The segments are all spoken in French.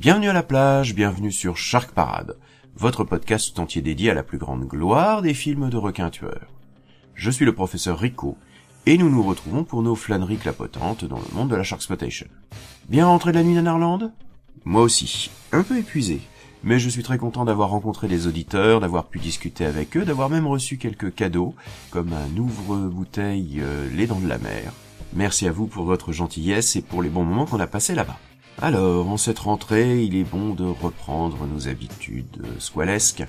Bienvenue à la plage, bienvenue sur Shark Parade, votre podcast tout entier dédié à la plus grande gloire des films de requins tueurs. Je suis le professeur Rico, et nous nous retrouvons pour nos flâneries clapotantes dans le monde de la Sharksploitation. Bien rentré de la nuit à Narland Moi aussi, un peu épuisé, mais je suis très content d'avoir rencontré des auditeurs, d'avoir pu discuter avec eux, d'avoir même reçu quelques cadeaux, comme un ouvre-bouteille euh, Les Dents de la Mer. Merci à vous pour votre gentillesse et pour les bons moments qu'on a passés là-bas. Alors, en cette rentrée, il est bon de reprendre nos habitudes squalesques.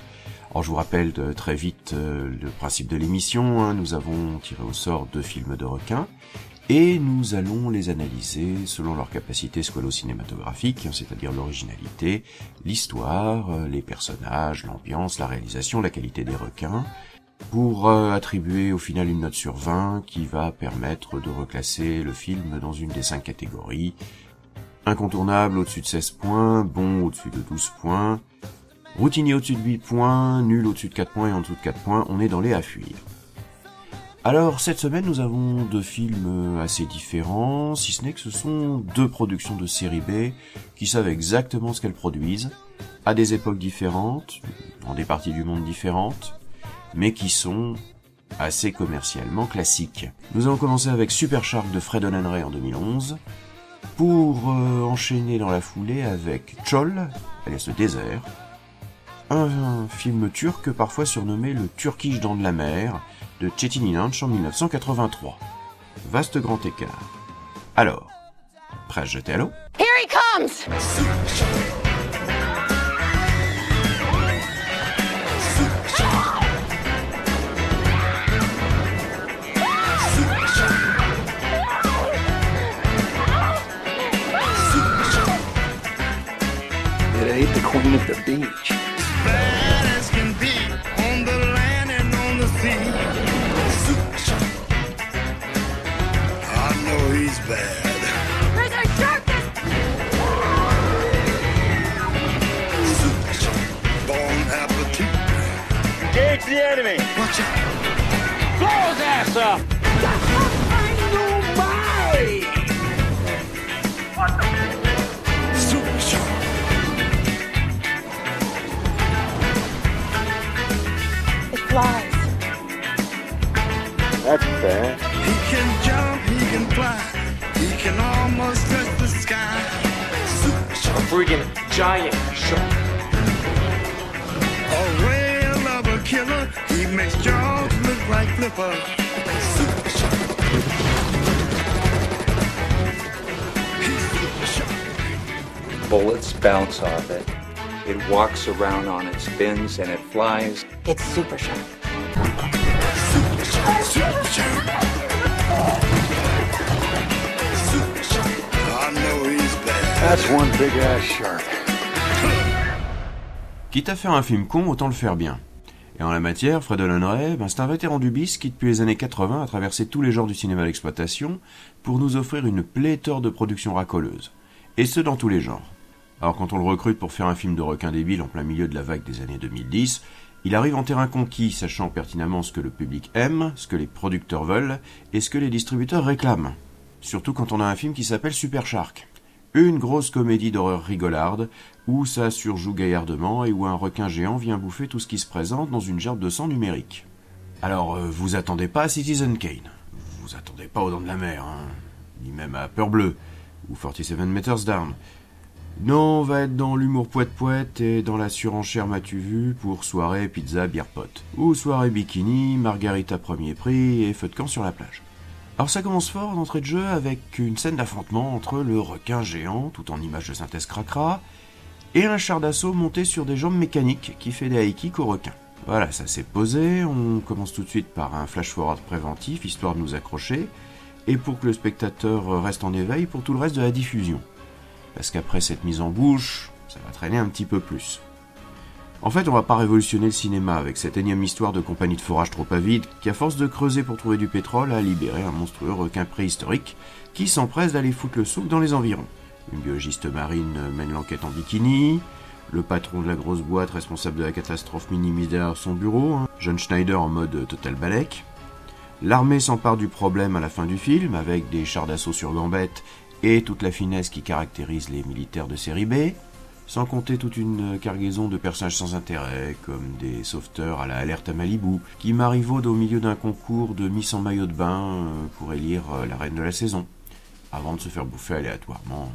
Alors, je vous rappelle très vite euh, le principe de l'émission. hein. Nous avons tiré au sort deux films de requins et nous allons les analyser selon leur capacité squalo-cinématographique, hein, c'est-à-dire l'originalité, l'histoire, euh, les personnages, l'ambiance, la réalisation, la qualité des requins, pour euh, attribuer au final une note sur 20 qui va permettre de reclasser le film dans une des cinq catégories. Incontournable au-dessus de 16 points, bon au-dessus de 12 points, routinier au-dessus de 8 points, nul au-dessus de 4 points et en dessous de 4 points, on est dans les à fuir. Alors cette semaine nous avons deux films assez différents, si ce n'est que ce sont deux productions de série B qui savent exactement ce qu'elles produisent, à des époques différentes, dans des parties du monde différentes, mais qui sont assez commercialement classiques. Nous allons commencer avec Super Shark de Fred Ray en 2011, pour euh, enchaîner dans la foulée avec Chol, alias le désert, un, un film turc parfois surnommé le Turkish dans de la mer de Çetin Inanç en 1983. Vaste grand écart. Alors, prêt à se jeter à l'eau? Here he comes! Beach. bad as can be on the land and on the sea. I know he's bad. There's a shark Bon appetit. Engage the enemy. Watch out. Blow his ass up. Flies. That's bad. He can jump, he can fly, he can almost touch the sky. Super shark. Freaking giant shark. A whale of a killer, he makes jaws look like flipper. Super shark. He's super shark. bullets bounce off it. It walks around on its fins and it flies. It's super shark. Super shark. Super shark. Super shark. I know he's bad. That's one big ass shark. Quitte à faire un film con, autant le faire bien. Et en la matière, Fred Ray, ben, c'est un vétéran du bis qui, depuis les années 80, a traversé tous les genres du cinéma d'exploitation pour nous offrir une pléthore de productions racoleuses. Et ce, dans tous les genres. Alors quand on le recrute pour faire un film de requin débile en plein milieu de la vague des années 2010, il arrive en terrain conquis, sachant pertinemment ce que le public aime, ce que les producteurs veulent, et ce que les distributeurs réclament. Surtout quand on a un film qui s'appelle Super Shark. Une grosse comédie d'horreur rigolarde, où ça surjoue gaillardement et où un requin géant vient bouffer tout ce qui se présente dans une gerbe de sang numérique. Alors, euh, vous attendez pas à Citizen Kane, vous attendez pas aux Dents de la Mer, hein, ni même à Peur Bleue, ou 47 Meters Down. Non, on va être dans l'humour poète-poète et dans la surenchère m'as-tu vu pour soirée pizza bière pote. Ou soirée bikini, margarita premier prix et feu de camp sur la plage. Alors ça commence fort d'entrée de jeu avec une scène d'affrontement entre le requin géant, tout en image de synthèse cracra, et un char d'assaut monté sur des jambes mécaniques qui fait des kicks au requin. Voilà, ça s'est posé, on commence tout de suite par un flash-forward préventif, histoire de nous accrocher, et pour que le spectateur reste en éveil pour tout le reste de la diffusion. Parce qu'après cette mise en bouche, ça va traîner un petit peu plus. En fait, on va pas révolutionner le cinéma avec cette énième histoire de compagnie de forage trop avide qui, à force de creuser pour trouver du pétrole, a libéré un monstrueux requin préhistorique qui s'empresse d'aller foutre le souk dans les environs. Une biologiste marine mène l'enquête en bikini, le patron de la grosse boîte responsable de la catastrophe minimise derrière son bureau, hein, John Schneider en mode total balek. L'armée s'empare du problème à la fin du film avec des chars d'assaut sur gambettes et toute la finesse qui caractérise les militaires de série B, sans compter toute une cargaison de personnages sans intérêt, comme des sauveteurs à la alerte à Malibu, qui marivaudent au milieu d'un concours de Miss en maillot de bain euh, pour élire euh, la reine de la saison, avant de se faire bouffer aléatoirement.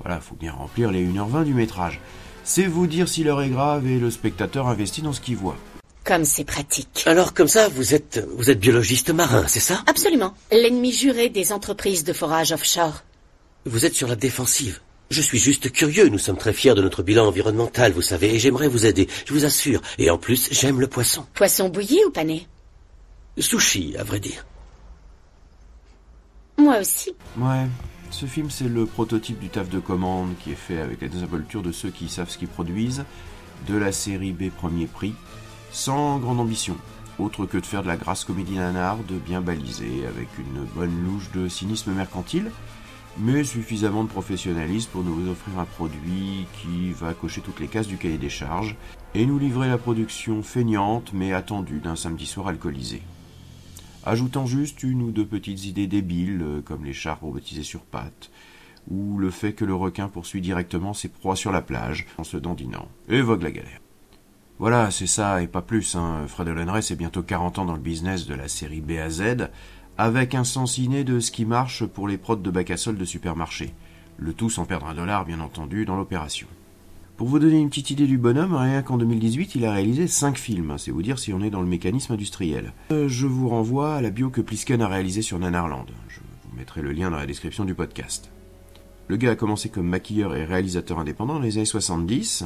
Voilà, faut bien remplir les 1h20 du métrage. C'est vous dire si l'heure est grave et le spectateur investit dans ce qu'il voit. Comme c'est pratique. Alors comme ça, vous êtes vous êtes biologiste marin, c'est ça? Absolument. L'ennemi juré des entreprises de forage offshore. Vous êtes sur la défensive. Je suis juste curieux, nous sommes très fiers de notre bilan environnemental, vous savez, et j'aimerais vous aider, je vous assure. Et en plus, j'aime le poisson. Poisson bouilli ou pané? Sushi, à vrai dire. Moi aussi. Ouais, ce film c'est le prototype du taf de commande qui est fait avec la désinvolture de ceux qui savent ce qu'ils produisent, de la série B premier prix, sans grande ambition, autre que de faire de la grasse comédie nanarde bien balisée, avec une bonne louche de cynisme mercantile, mais suffisamment de professionnalisme pour nous offrir un produit qui va cocher toutes les cases du cahier des charges et nous livrer la production feignante mais attendue d'un samedi soir alcoolisé. Ajoutant juste une ou deux petites idées débiles, euh, comme les chars robotisés sur pattes, ou le fait que le requin poursuit directement ses proies sur la plage en se dandinant, et vogue la galère. Voilà, c'est ça et pas plus. Hein. Fred Olenray, c'est bientôt 40 ans dans le business de la série B à Z, avec un sens inné de ce qui marche pour les prods de bac à sol de supermarché. Le tout sans perdre un dollar, bien entendu, dans l'opération. Pour vous donner une petite idée du bonhomme, rien qu'en 2018, il a réalisé 5 films, c'est vous dire si on est dans le mécanisme industriel. Euh, je vous renvoie à la bio que Plisken a réalisée sur Nanarland. Je vous mettrai le lien dans la description du podcast. Le gars a commencé comme maquilleur et réalisateur indépendant dans les années 70,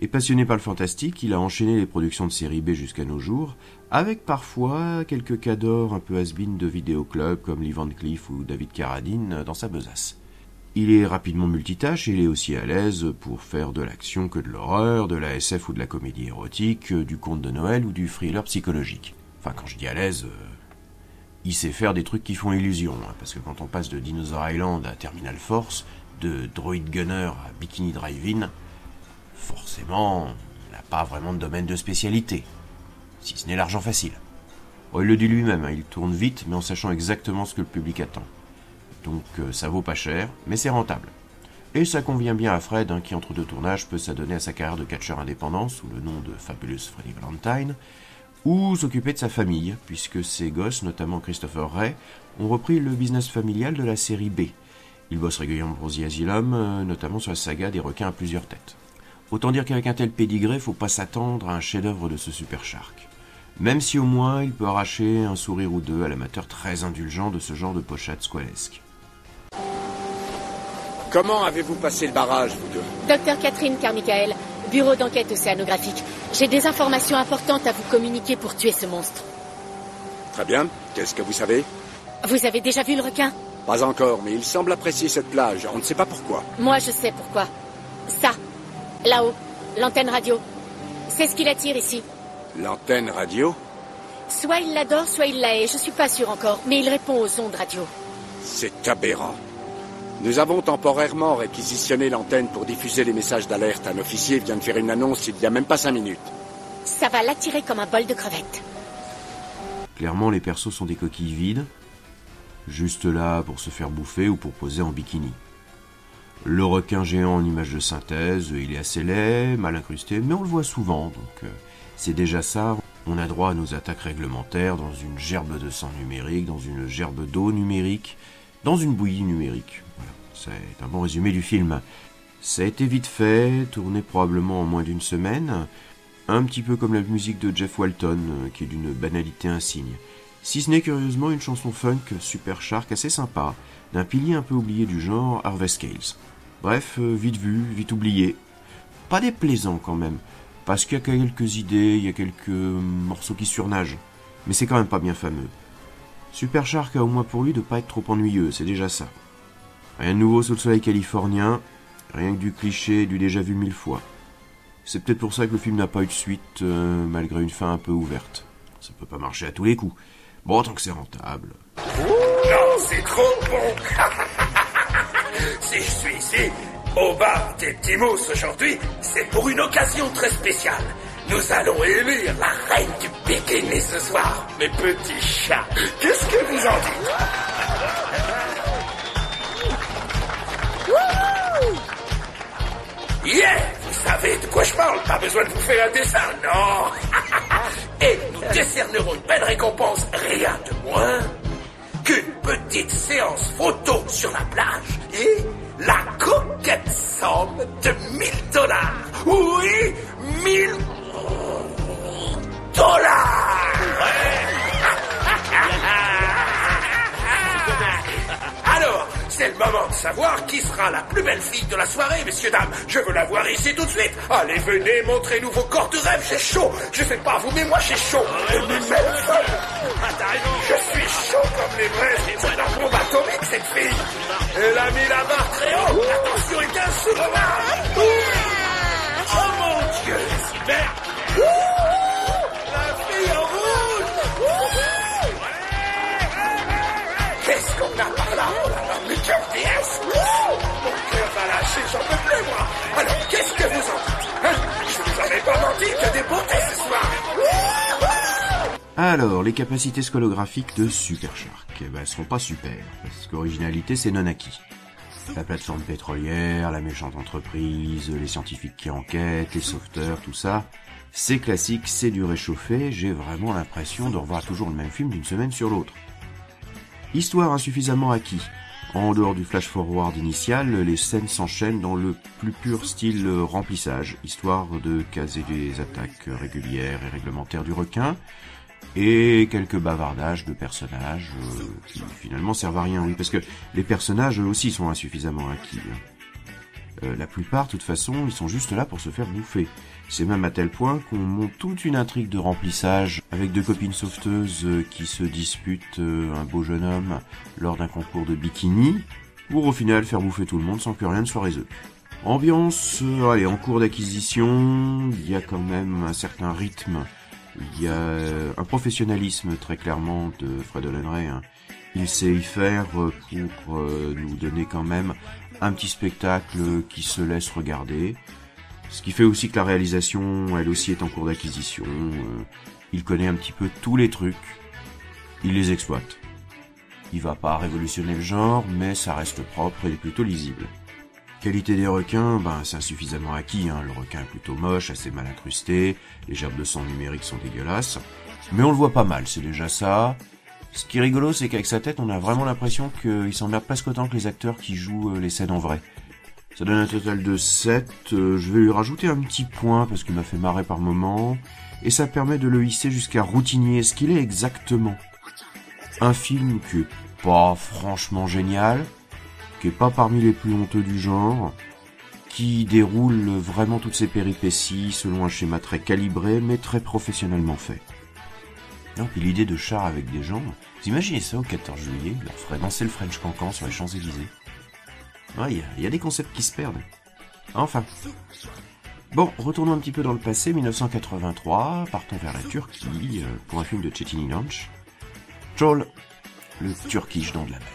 et passionné par le fantastique, il a enchaîné les productions de série B jusqu'à nos jours, avec parfois quelques cadors un peu has de vidéoclubs comme Lee Van Cleef ou David Carradine dans sa besace. Il est rapidement multitâche et il est aussi à l'aise pour faire de l'action que de l'horreur, de la SF ou de la comédie érotique, du conte de Noël ou du thriller psychologique. Enfin, quand je dis à l'aise, euh, il sait faire des trucs qui font illusion, hein, parce que quand on passe de Dinosaur Island à Terminal Force, de Droid Gunner à Bikini Drive-In, forcément, n'a pas vraiment de domaine de spécialité, si ce n'est l'argent facile. Oh, il le dit lui-même, hein, il tourne vite, mais en sachant exactement ce que le public attend. Donc euh, ça vaut pas cher, mais c'est rentable. Et ça convient bien à Fred, hein, qui entre deux tournages peut s'adonner à sa carrière de catcheur indépendant sous le nom de Fabulous Freddy Valentine, ou s'occuper de sa famille, puisque ses gosses, notamment Christopher Ray, ont repris le business familial de la série B. Il bosse régulièrement pour The Asylum, euh, notamment sur la saga des requins à plusieurs têtes. Autant dire qu'avec un tel pédigré, faut pas s'attendre à un chef-d'œuvre de ce super shark. Même si au moins il peut arracher un sourire ou deux à l'amateur très indulgent de ce genre de pochade squalesque. Comment avez-vous passé le barrage, vous deux? Docteur Catherine Carmichael, bureau d'enquête océanographique. J'ai des informations importantes à vous communiquer pour tuer ce monstre. Très bien. Qu'est-ce que vous savez? Vous avez déjà vu le requin? Pas encore, mais il semble apprécier cette plage. On ne sait pas pourquoi. Moi, je sais pourquoi. Ça, là-haut, l'antenne radio. C'est ce qui l'attire ici. L'antenne radio? Soit il l'adore, soit il la hait. Je suis pas sûr encore, mais il répond aux ondes radio. C'est aberrant. Nous avons temporairement réquisitionné l'antenne pour diffuser les messages d'alerte. Un officier vient de faire une annonce il n'y a même pas cinq minutes. Ça va l'attirer comme un bol de crevettes. Clairement, les persos sont des coquilles vides, juste là pour se faire bouffer ou pour poser en bikini. Le requin géant en image de synthèse, il est assez laid, mal incrusté, mais on le voit souvent, donc euh, c'est déjà ça. On a droit à nos attaques réglementaires dans une gerbe de sang numérique, dans une gerbe d'eau numérique, dans une bouillie numérique. Voilà, c'est un bon résumé du film. Ça a été vite fait, tourné probablement en moins d'une semaine, un petit peu comme la musique de Jeff Walton, euh, qui est d'une banalité insigne. Si ce n'est curieusement une chanson funk super shark assez sympa, d'un pilier un peu oublié du genre Harvest Scales. Bref, euh, vite vu, vite oublié. Pas déplaisant quand même, parce qu'il y a quelques idées, il y a quelques morceaux qui surnagent, mais c'est quand même pas bien fameux. Super Shark a au moins pour lui de pas être trop ennuyeux, c'est déjà ça. Rien de nouveau sous le soleil californien, Rien que du cliché, du déjà vu mille fois. C'est peut-être pour ça que le film n'a pas eu de suite, euh, malgré une fin un peu ouverte. Ça peut pas marcher à tous les coups. Bon, tant que c'est rentable. Non, c'est trop bon Si je suis ici, au bar des petits mousses aujourd'hui, c'est pour une occasion très spéciale. Nous allons élire la reine du bikini ce soir, mes petits chats. Qu'est-ce que vous en dites? Yeah Vous savez de quoi je parle, pas besoin de vous faire un dessin, non? Et nous décernerons une belle récompense, rien de moins qu'une petite séance photo sur la plage et la coquette somme de 1000 dollars. Oui, 1000 dollars c'est le moment de savoir qui sera la plus belle fille de la soirée, messieurs, dames. Je veux la voir ici tout de suite. Allez, venez, montrez-nous vos corps de rêve, j'ai chaud. Je sais pas vous, mais moi j'ai chaud. Je suis chaud comme les braises. C'est la bombe atomique, cette fille. Elle a mis la barre très haut. Attention, il est sous le. Oh mon Dieu, super. Alors, les capacités scolographiques de Super Shark, eh ben, elles seront pas super, parce qu'originalité c'est non acquis. La plateforme pétrolière, la méchante entreprise, les scientifiques qui enquêtent, les sauveteurs, tout ça, c'est classique, c'est du réchauffé, j'ai vraiment l'impression de revoir toujours le même film d'une semaine sur l'autre. Histoire insuffisamment acquis. En dehors du flash-forward initial, les scènes s'enchaînent dans le plus pur style remplissage, histoire de caser des attaques régulières et réglementaires du requin, et quelques bavardages de personnages euh, qui finalement servent à rien, oui, parce que les personnages eux aussi sont insuffisamment acquis. hein. Euh, la plupart, de toute façon, ils sont juste là pour se faire bouffer. C'est même à tel point qu'on monte toute une intrigue de remplissage avec deux copines sauveteuses euh, qui se disputent euh, un beau jeune homme lors d'un concours de bikini, pour au final faire bouffer tout le monde sans que rien ne soit résolu. Ambiance, euh, allez, en cours d'acquisition, il y a quand même un certain rythme, il y a un professionnalisme très clairement de Fred Hollenray. hein. Il sait y faire pour nous donner quand même un petit spectacle qui se laisse regarder. Ce qui fait aussi que la réalisation, elle aussi, est en cours d'acquisition. Euh, Il connaît un petit peu tous les trucs. Il les exploite. Il va pas révolutionner le genre, mais ça reste propre et plutôt lisible. Qualité des requins, ben c'est insuffisamment acquis. Hein. Le requin est plutôt moche, assez mal incrusté. Les gerbes de sang numériques sont dégueulasses. Mais on le voit pas mal, c'est déjà ça. Ce qui est rigolo, c'est qu'avec sa tête, on a vraiment l'impression qu'il s'emmerde presque autant que les acteurs qui jouent euh, les scènes en vrai. Ça donne un total de 7. euh, je vais lui rajouter un petit point parce qu'il m'a fait marrer par moment. Et ça permet de le hisser jusqu'à routinier, ce qu'il est exactement. Un film qui est pas franchement génial, qui est pas parmi les plus honteux du genre, qui déroule vraiment toutes ses péripéties selon un schéma très calibré mais très professionnellement fait. Non, puis l'idée de char avec des gens, vous imaginez ça au 14 juillet, il leur ferait danser le French Cancan sur les Champs-Élysées. Il y a- des concepts qui se perdent. Enfin. Bon, retournons un petit peu dans le passé, 1983, partons vers la Turquie, euh, pour un film de Çetin Inanç. Troll, le turkish dans de la mer.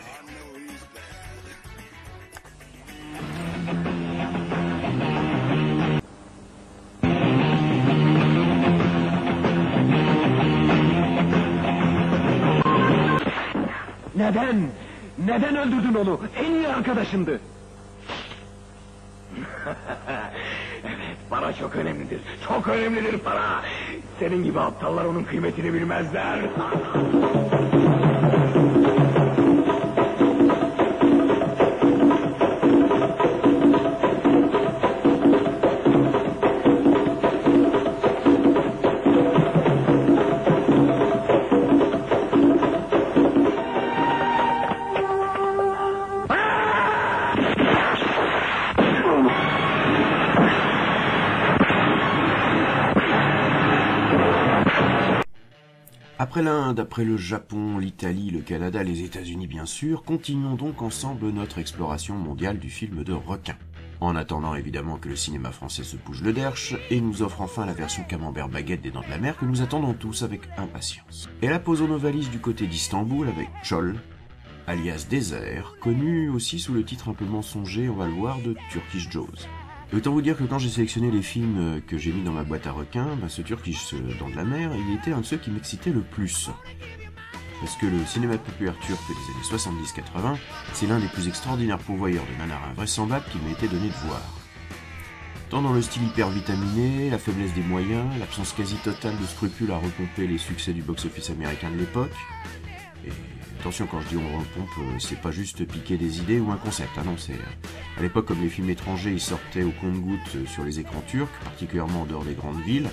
Neden öldürdün onu? En iyi arkadaşındı. evet, para çok önemlidir. Çok önemlidir para. Senin gibi aptallar onun kıymetini bilmezler. Après l'Inde, après le Japon, l'Italie, le Canada, les États-Unis bien sûr, continuons donc ensemble notre exploration mondiale du film de requin. En attendant évidemment que le cinéma français se bouge le derche et nous offre enfin la version camembert baguette des Dents de la Mer que nous attendons tous avec impatience. Et la posons nos valises du côté d'Istanbul avec Chol, alias Désert, connu aussi sous le titre un peu mensonger, on va le voir, de Turkish Jaws. Autant vous dire que quand j'ai sélectionné les films que j'ai mis dans ma boîte à requins, ce Turkish Dents de la Mer, il était un de ceux qui m'excitait le plus. Parce que le cinéma populaire turc des années 70-80, c'est l'un des plus extraordinaires pourvoyeurs de nanars invraisemblables qu'il m'a été donné de voir. Tant dans le style hyper vitaminé, la faiblesse des moyens, l'absence quasi totale de scrupules à repomper les succès du box-office américain de l'époque, et attention quand je dis on repompe, euh, c'est pas juste piquer des idées ou un concept, ah non, c'est... À l'époque, comme les films étrangers, ils sortaient au compte-gouttes sur les écrans turcs, particulièrement en dehors des grandes villes,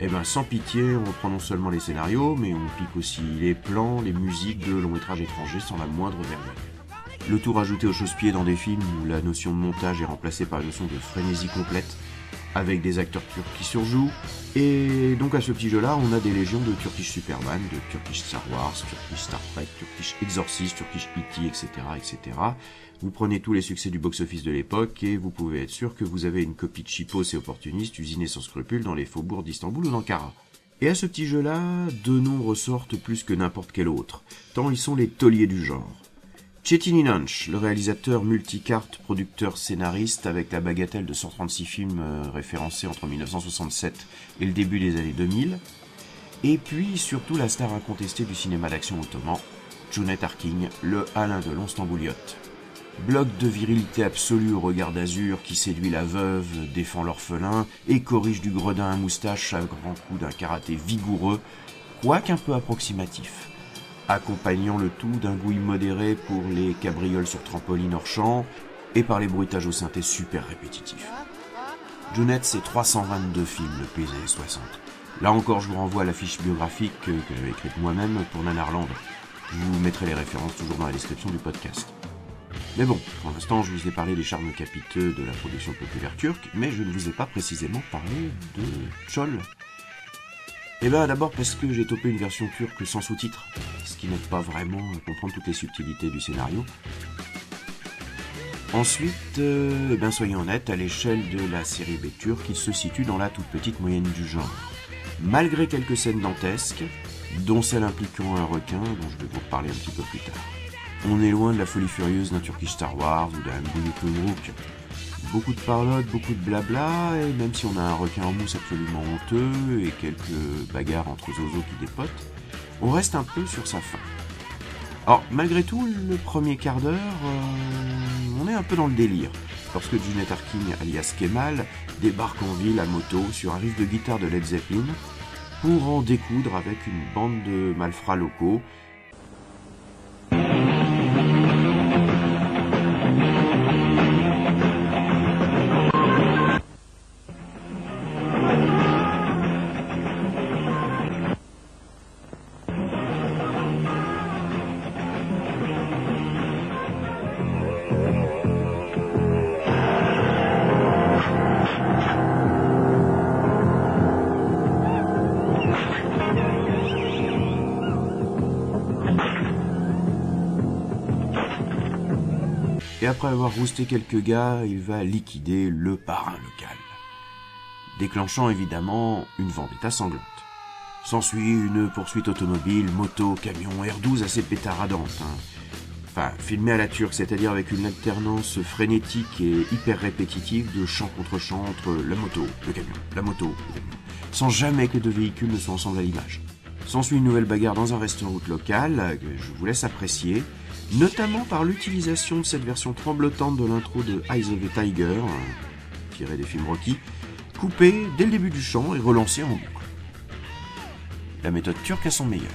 eh ben, sans pitié, on non seulement les scénarios, mais on pique aussi les plans, les musiques de longs métrages étrangers sans la moindre vergogne. Le tout rajouté aux chausse-pieds dans des films où la notion de montage est remplacée par une notion de frénésie complète, avec des acteurs turcs qui surjouent. Et donc à ce petit jeu-là, on a des légions de Turkish Superman, de Turkish Star Wars, Turkish Star Trek, Turkish Exorcist, Turkish E.T., etc., etc. Vous prenez tous les succès du box-office de l'époque et vous pouvez être sûr que vous avez une copie de chipos et opportunistes usinés sans scrupules dans les faubourgs d'Istanbul ou d'Ankara. Et à ce petit jeu-là, deux noms ressortent plus que n'importe quel autre, tant ils sont les tauliers du genre. Chetin Inanch, le réalisateur multicarte, producteur, scénariste, avec la bagatelle de 136 films euh, référencés entre 1967 et le début des années 2000. Et puis surtout la star incontestée du cinéma d'action ottoman, Junet Arking, le Alain de l'Onstambouliote. Bloc de virilité absolue au regard d'azur qui séduit la veuve, défend l'orphelin et corrige du gredin à moustache à grands coups d'un karaté vigoureux, quoique un peu approximatif accompagnant le tout d'un goût immodéré pour les cabrioles sur trampoline hors champ et par les bruitages au synthé super répétitifs. Junette, c'est 322 films depuis les années 60. Là encore, je vous renvoie à la fiche biographique que, que j'avais écrite moi-même pour Nanarland. Je vous mettrai les références toujours dans la description du podcast. Mais bon, pour l'instant, je vous ai parlé des charmes capiteux de la production populaire turque, mais je ne vous ai pas précisément parlé de Chol, eh bien d'abord parce que j'ai topé une version turque sans sous-titres, ce qui n'aide pas vraiment à comprendre toutes les subtilités du scénario. Ensuite, euh, eh ben soyons honnêtes, à l'échelle de la série B turque, il se situe dans la toute petite moyenne du genre. Malgré quelques scènes dantesques, dont celle impliquant un requin, dont je vais vous reparler un petit peu plus tard. On est loin de la folie furieuse d'un Turkish Star Wars ou d'un Bully beaucoup de parlotte, beaucoup de blabla, et même si on a un requin en mousse absolument honteux et quelques bagarres entre Zozo qui dépotent, on reste un peu sur sa fin. Alors, malgré tout, le premier quart d'heure, euh, on est un peu dans le délire, lorsque Junet Arkin, alias Kemal, débarque en ville à moto sur un riff de guitare de Led Zeppelin pour en découdre avec une bande de malfrats locaux et après avoir rousté quelques gars, il va liquider le parrain local. Déclenchant évidemment une vendetta sanglante. S'ensuit une poursuite automobile, moto, camion, R12 assez pétaradante. Hein. Enfin, filmé à la turque, c'est-à-dire avec une alternance frénétique et hyper répétitive de champ contre champ entre la moto, le camion, la moto, le camion, sans jamais que deux véhicules ne soient ensemble à l'image. S'ensuit une nouvelle bagarre dans un restaurant local, que je vous laisse apprécier, notamment par l'utilisation de cette version tremblotante de l'intro de Eyes of the Tiger, tirée des films Rocky, coupée dès le début du chant et relancée en boucle. La méthode turque a son meilleur.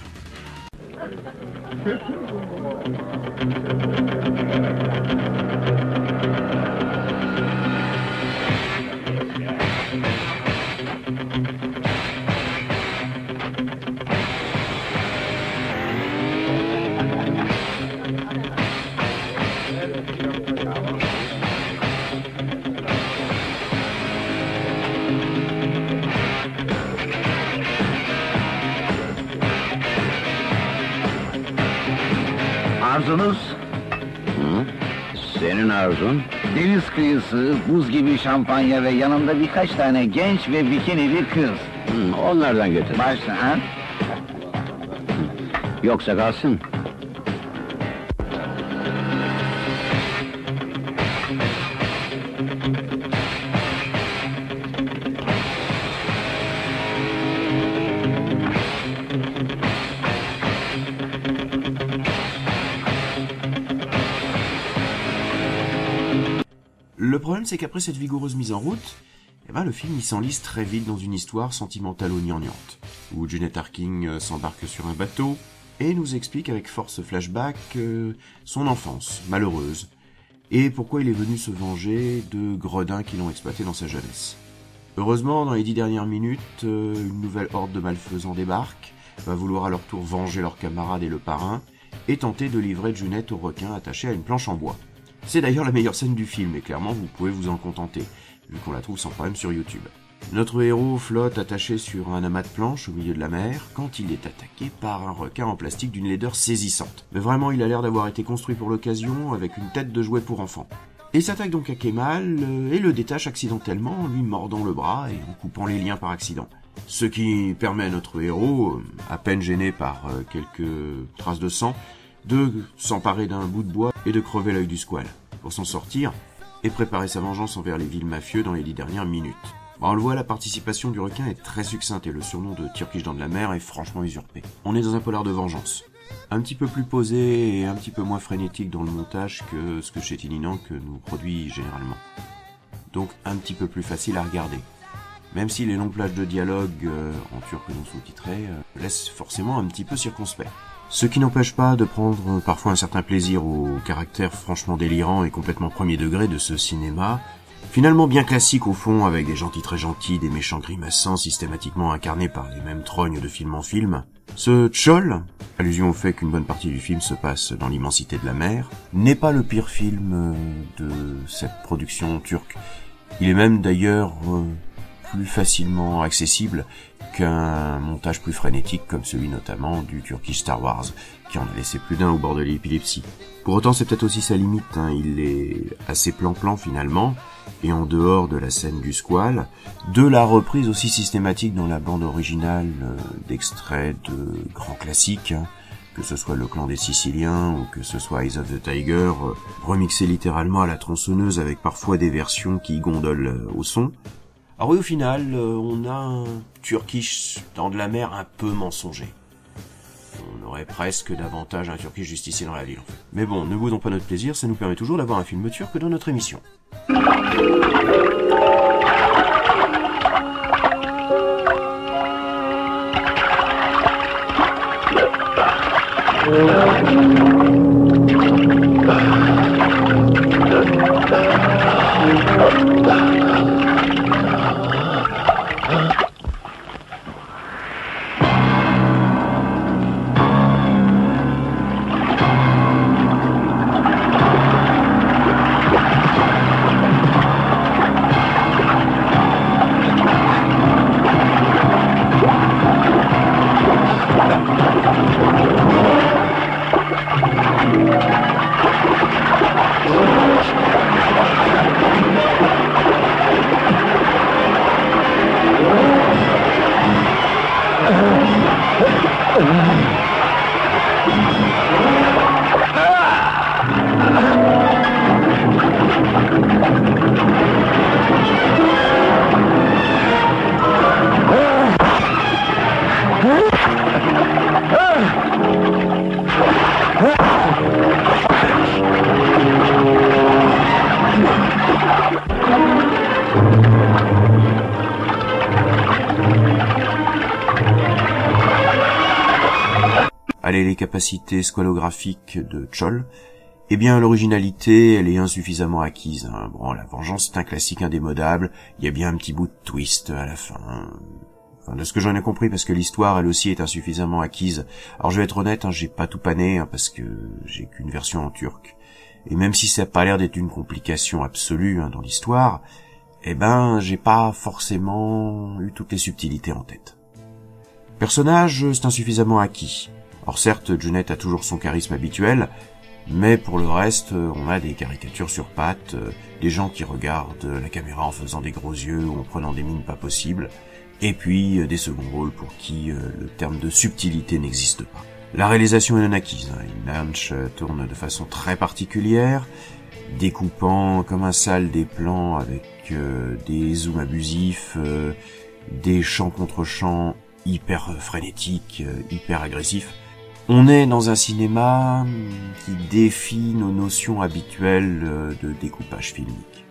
Kıyısı, buz gibi şampanya ve yanımda birkaç tane genç ve bikinili kız. Hmm, onlardan getir. Başla ha? Yoksa kalsın. Le problème, c'est qu'après cette vigoureuse mise en route, eh ben, le film il s'enlise très vite dans une histoire sentimentale gnangnante, où Janet Arking euh, s'embarque sur un bateau et nous explique avec force flashback euh, son enfance malheureuse et pourquoi il est venu se venger de gredins qui l'ont exploité dans sa jeunesse. Heureusement, dans les dix dernières minutes, euh, une nouvelle horde de malfaisants débarque, va vouloir à leur tour venger leurs camarades et le parrain, et tenter de livrer Junette au requin attaché à une planche en bois. C'est d'ailleurs la meilleure scène du film, et clairement vous pouvez vous en contenter, vu qu'on la trouve sans problème sur YouTube. Notre héros flotte attaché sur un amas de planches au milieu de la mer quand il est attaqué par un requin en plastique d'une laideur saisissante. Mais vraiment, il a l'air d'avoir été construit pour l'occasion avec une tête de jouet pour enfants. Il s'attaque donc à Kemal euh, et le détache accidentellement en lui mordant le bras et en coupant les liens par accident. Ce qui permet à notre héros, euh, à peine gêné par euh, quelques traces de sang, de s'emparer d'un bout de bois et de crever l'œil du squale pour s'en sortir et préparer sa vengeance envers les villes mafieux dans les dix dernières minutes. On le voit, la participation du requin est très succincte et le surnom de Turkish dans de la mer est franchement usurpé. On est dans un polar de vengeance. Un petit peu plus posé et un petit peu moins frénétique dans le montage que ce que chez que nous produit généralement. Donc un petit peu plus facile à regarder. Même si les longues plages de dialogue euh, en turc non sous-titré euh, laissent forcément un petit peu circonspect. Ce qui n'empêche pas de prendre parfois un certain plaisir au caractère franchement délirant et complètement premier degré de ce cinéma, finalement bien classique au fond, avec des gentils très gentils, des méchants grimaçants systématiquement incarnés par les mêmes trognes de film en film. Ce Tchol, allusion au fait qu'une bonne partie du film se passe dans l'immensité de la mer, n'est pas le pire film de cette production turque. Il est même d'ailleurs euh, plus facilement accessible qu'un montage plus frénétique comme celui notamment du Turkish Star Wars, qui en a laissé plus d'un au bord de l'épilepsie. Pour autant, c'est peut-être aussi sa limite, hein. il est assez plan-plan finalement, et en dehors de la scène du squal, de la reprise aussi systématique dans la bande originale euh, d'extraits de grands classiques, hein, que ce soit Le Clan des Siciliens ou que ce soit Eyes of the Tiger, euh, remixé littéralement à la tronçonneuse avec parfois des versions qui gondolent euh, au son, alors oui, au final, euh, on a un Turkish dans de la mer un peu mensonger. On aurait presque davantage un Turkish justicier dans la ville. Mais bon, ne boudons pas notre plaisir, ça nous permet toujours d'avoir un film turc dans notre émission. Les capacités squalographiques de Chol, eh bien, l'originalité, elle est insuffisamment acquise. hein. Bon, la vengeance, c'est un classique indémodable. Il y a bien un petit bout de twist à la fin. Enfin, de ce que j'en ai compris, parce que l'histoire, elle aussi, est insuffisamment acquise. Alors, je vais être honnête, hein, j'ai pas tout pané, hein, parce que j'ai qu'une version en turc. Et même si ça a pas l'air d'être une complication absolue dans l'histoire, eh ben, j'ai pas forcément eu toutes les subtilités en tête. Personnage, c'est insuffisamment acquis. Or certes, Junet a toujours son charisme habituel, Mais pour le reste, euh, on a des caricatures sur pattes, euh, des gens qui regardent la caméra en faisant des gros yeux ou en prenant des mines pas possibles, et puis euh, des seconds rôles pour qui le terme de subtilité n'existe pas. La réalisation est non acquise. Hein. Lynch tourne de façon très particulière, découpant comme un sale des plans avec des zooms abusifs, des champs contre champs hyper frénétiques, hyper agressifs. On est dans un cinéma qui défie nos notions habituelles euh, de découpage filmique.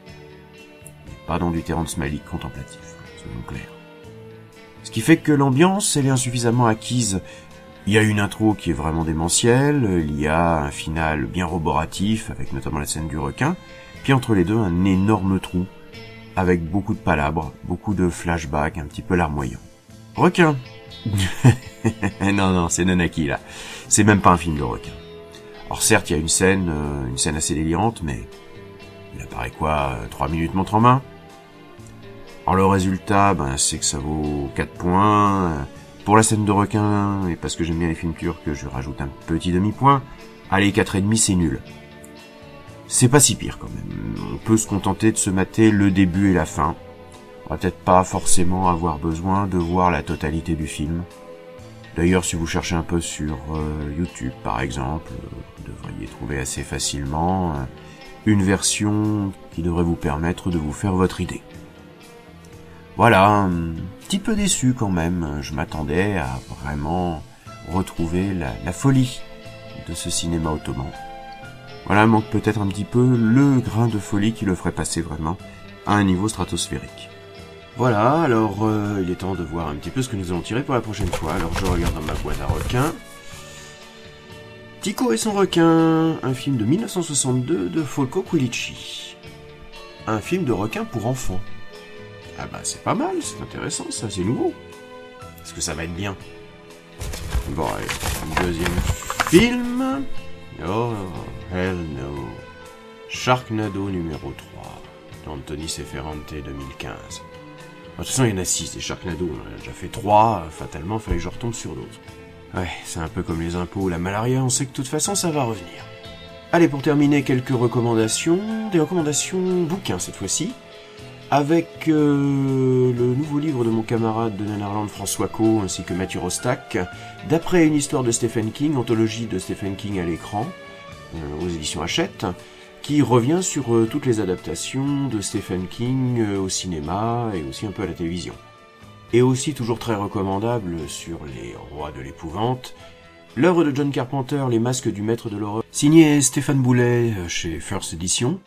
Pardon du Terrence Malick contemplatif, soyons clairs. Ce qui fait que l'ambiance, elle est insuffisamment acquise. Il y a une intro qui est vraiment démentielle, il y a un final bien roboratif, avec notamment la scène du requin, puis entre les deux, un énorme trou, avec beaucoup de palabres, beaucoup de flashbacks, un petit peu larmoyant. Requin non, non, c'est Nanaki là. C'est même pas un film de requin. Alors certes, il y a une scène, euh, une scène assez délirante, mais il apparaît quoi, euh, trois minutes montre en main? Alors le résultat, ben, c'est que ça vaut 4 points. Pour la scène de requin, et parce que j'aime bien les films turcs, je rajoute un petit demi-point. Allez, quatre et demi, c'est nul. C'est pas si pire quand même. On peut se contenter de se mater le début et la fin. On va peut-être pas forcément avoir besoin de voir la totalité du film. D'ailleurs, si vous cherchez un peu sur euh, YouTube, par exemple, vous devriez trouver assez facilement euh, une version qui devrait vous permettre de vous faire votre idée. Voilà, un petit peu déçu quand même. Je m'attendais à vraiment retrouver la, la, folie de ce cinéma ottoman. Voilà, manque peut-être un petit peu le grain de folie qui le ferait passer vraiment à un niveau stratosphérique. Voilà, alors euh, il est temps de voir un petit peu ce que nous allons tirer pour la prochaine fois. Alors je regarde dans ma boîte à requins. Tico et son requin, un film de 1962 de Folko Quilici. Un film de requin pour enfants. Ah bah c'est pas mal, c'est intéressant ça, c'est nouveau. Est-ce que ça va être bien? Bon allez, deuxième film. Oh, hell no. Sharknado numéro 3 d'Anthony Seferante 2015. De toute façon, il y en a 6 des Sharknado. On a déjà fait 3. Fatalement, fallait que je retombe sur d'autres. Ouais, c'est un peu comme les impôts la malaria. On sait que de toute façon, ça va revenir. Allez, pour terminer, quelques recommandations. Des recommandations bouquins cette fois-ci. Avec euh, le nouveau livre de mon camarade de Nanarland François Co ainsi que Mathieu Rostac, d'après une histoire de Stephen King, anthologie de Stephen King à l'écran, euh, aux éditions Hachette qui revient sur euh, toutes les adaptations de Stephen King euh, au cinéma et aussi un peu à la télévision. Et aussi toujours très recommandable sur les rois de l'épouvante, l'œuvre de John Carpenter, Les masques du maître de l'horreur, signé Stéphane Boulet euh, chez First Edition.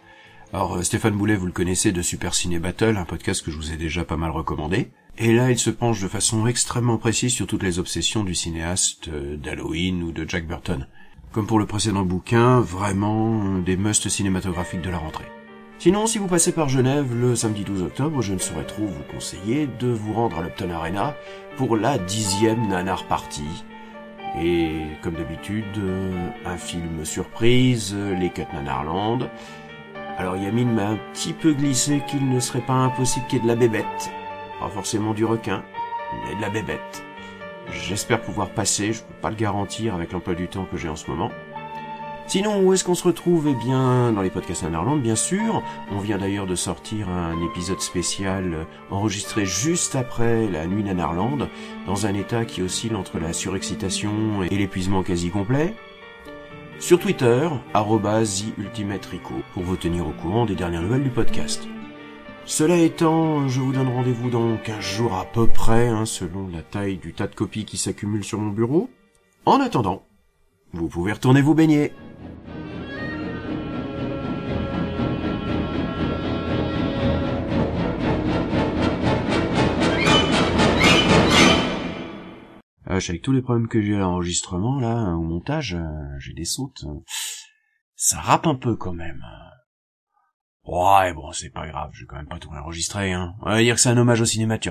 Alors Stéphane Boulet, vous le connaissez de Super Ciné Battle, un podcast que je vous ai déjà pas mal recommandé. Et là, il se penche de façon extrêmement précise sur toutes les obsessions du cinéaste d'Halloween ou de Jack Burton. Comme pour le précédent bouquin, vraiment des musts cinématographiques de la rentrée. Sinon, si vous passez par Genève le samedi 12 octobre, je ne saurais trop vous conseiller de vous rendre à l'Upton Arena pour la dixième Nanar Party. Et comme d'habitude, un film surprise, les Cut Nanarland. Alors Yamine m'a un petit peu glissé qu'il ne serait pas impossible qu'il y ait de la bébête. Pas forcément du requin, mais de la bébête. J'espère pouvoir passer, je peux pas le garantir avec l'emploi du temps que j'ai en ce moment. Sinon, où est-ce qu'on se retrouve? Eh bien, dans les podcasts Nanarland, bien sûr. On vient d'ailleurs de sortir un épisode spécial enregistré juste après la nuit Nanarland, dans un état qui oscille entre la surexcitation et l'épuisement quasi complet. Sur Twitter, ultimatrico, pour vous tenir au courant des dernières nouvelles du podcast. Cela étant, je vous donne rendez-vous dans 15 jours à peu près, hein, selon la taille du tas de copies qui s'accumulent sur mon bureau. En attendant, vous pouvez retourner vous baigner. Euh, avec tous les problèmes que j'ai à l'enregistrement, là, au montage, euh, j'ai des sautes. Ça rappe un peu quand même. Ouais, bon, c'est pas grave, je vais quand même pas tout enregistrer, hein. On va dire que c'est un hommage au cinéma